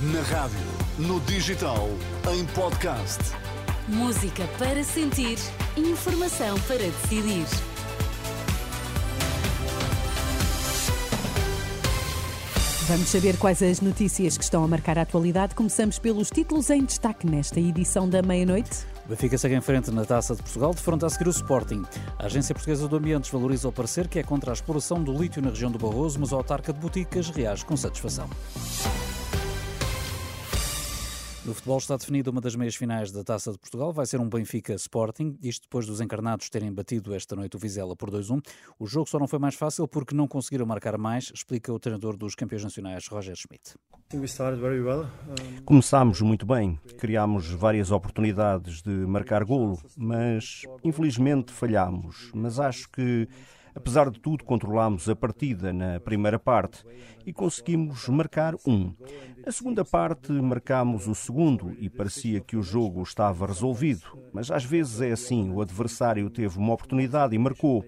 Na rádio, no digital, em podcast. Música para sentir, informação para decidir. Vamos saber quais as notícias que estão a marcar a atualidade. Começamos pelos títulos em destaque nesta edição da meia-noite. O Benfica segue em frente na Taça de Portugal, de frente a seguir o Sporting. A Agência Portuguesa do Ambiente valoriza o parecer que é contra a exploração do lítio na região do Barroso, mas a autarca de Boticas reage com satisfação. No futebol está definida uma das meias finais da Taça de Portugal. Vai ser um Benfica Sporting, isto depois dos encarnados terem batido esta noite o Vizela por 2-1. O jogo só não foi mais fácil porque não conseguiram marcar mais, explica o treinador dos campeões nacionais, Roger Schmidt. Começámos muito bem, criámos várias oportunidades de marcar golo, mas infelizmente falhámos. Mas acho que Apesar de tudo, controlámos a partida na primeira parte e conseguimos marcar um. Na segunda parte, marcámos o segundo e parecia que o jogo estava resolvido. Mas às vezes é assim: o adversário teve uma oportunidade e marcou.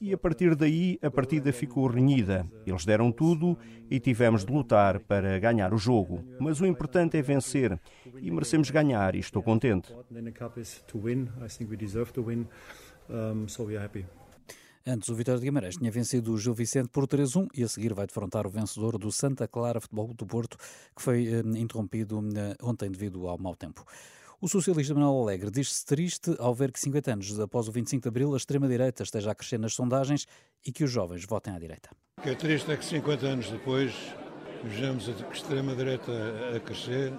E a partir daí a partida ficou renhida. Eles deram tudo e tivemos de lutar para ganhar o jogo. Mas o importante é vencer e merecemos ganhar e estou contente. Antes, o Vitória de Guimarães tinha vencido o Gil Vicente por 3-1 e a seguir vai defrontar o vencedor do Santa Clara Futebol do Porto, que foi eh, interrompido eh, ontem devido ao mau tempo. O socialista Manuel Alegre diz-se triste ao ver que 50 anos após o 25 de Abril a extrema-direita esteja a crescer nas sondagens e que os jovens votem à direita. O que é triste é que 50 anos depois vejamos a extrema-direita a crescer,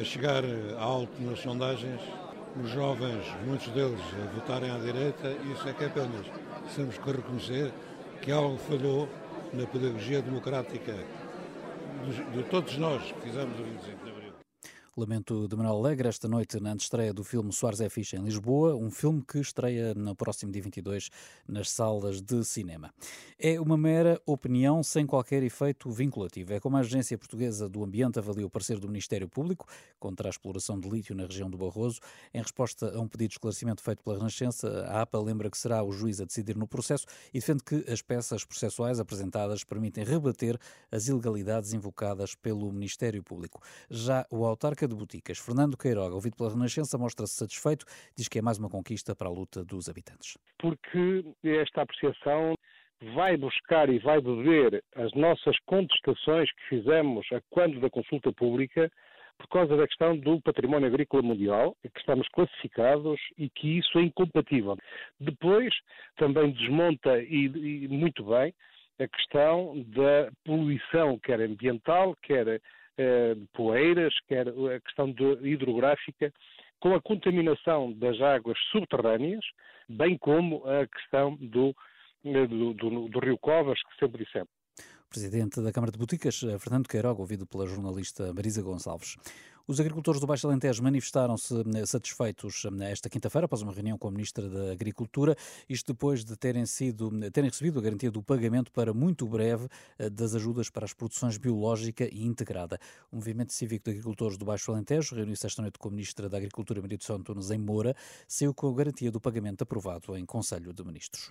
a chegar alto nas sondagens, os jovens, muitos deles, a votarem à direita, isso é que é apenas temos que reconhecer que algo falhou na pedagogia democrática de, de todos nós que fizemos o 25 de Abril. Lamento de Manuel Alegre esta noite na estreia do filme Soares é Ficha em Lisboa, um filme que estreia no próximo dia 22 nas salas de cinema. É uma mera opinião sem qualquer efeito vinculativo. É como a Agência Portuguesa do Ambiente avalia o parecer do Ministério Público contra a exploração de lítio na região do Barroso. Em resposta a um pedido de esclarecimento feito pela Renascença, a APA lembra que será o juiz a decidir no processo e defende que as peças processuais apresentadas permitem rebater as ilegalidades invocadas pelo Ministério Público. Já o autarca de Boticas, Fernando Queiroga, ouvido pela Renascença, mostra-se satisfeito, diz que é mais uma conquista para a luta dos habitantes. Porque esta apreciação vai buscar e vai beber as nossas contestações que fizemos a quando da consulta pública por causa da questão do património agrícola mundial, que estamos classificados e que isso é incompatível. Depois, também desmonta e, e muito bem a questão da poluição, quer ambiental, quer poeiras, quer a questão hidrográfica, com a contaminação das águas subterrâneas, bem como a questão do, eh, do, do, do rio Covas, que sempre dissemos. Presidente da Câmara de Boticas, eh, Fernando Queiroga, ouvido pela jornalista Marisa Gonçalves. Os agricultores do Baixo Alentejo manifestaram-se eh, satisfeitos eh, esta quinta-feira após uma reunião com a Ministra da Agricultura, isto depois de terem, sido, terem recebido a garantia do pagamento para muito breve das ajudas para as produções biológica e integrada. O Movimento Cívico de Agricultores do Baixo Alentejo reuniu-se esta noite com a Ministra da Agricultura, Maria de São Antunes, em Moura, saiu com a garantia do pagamento aprovado em Conselho de Ministros.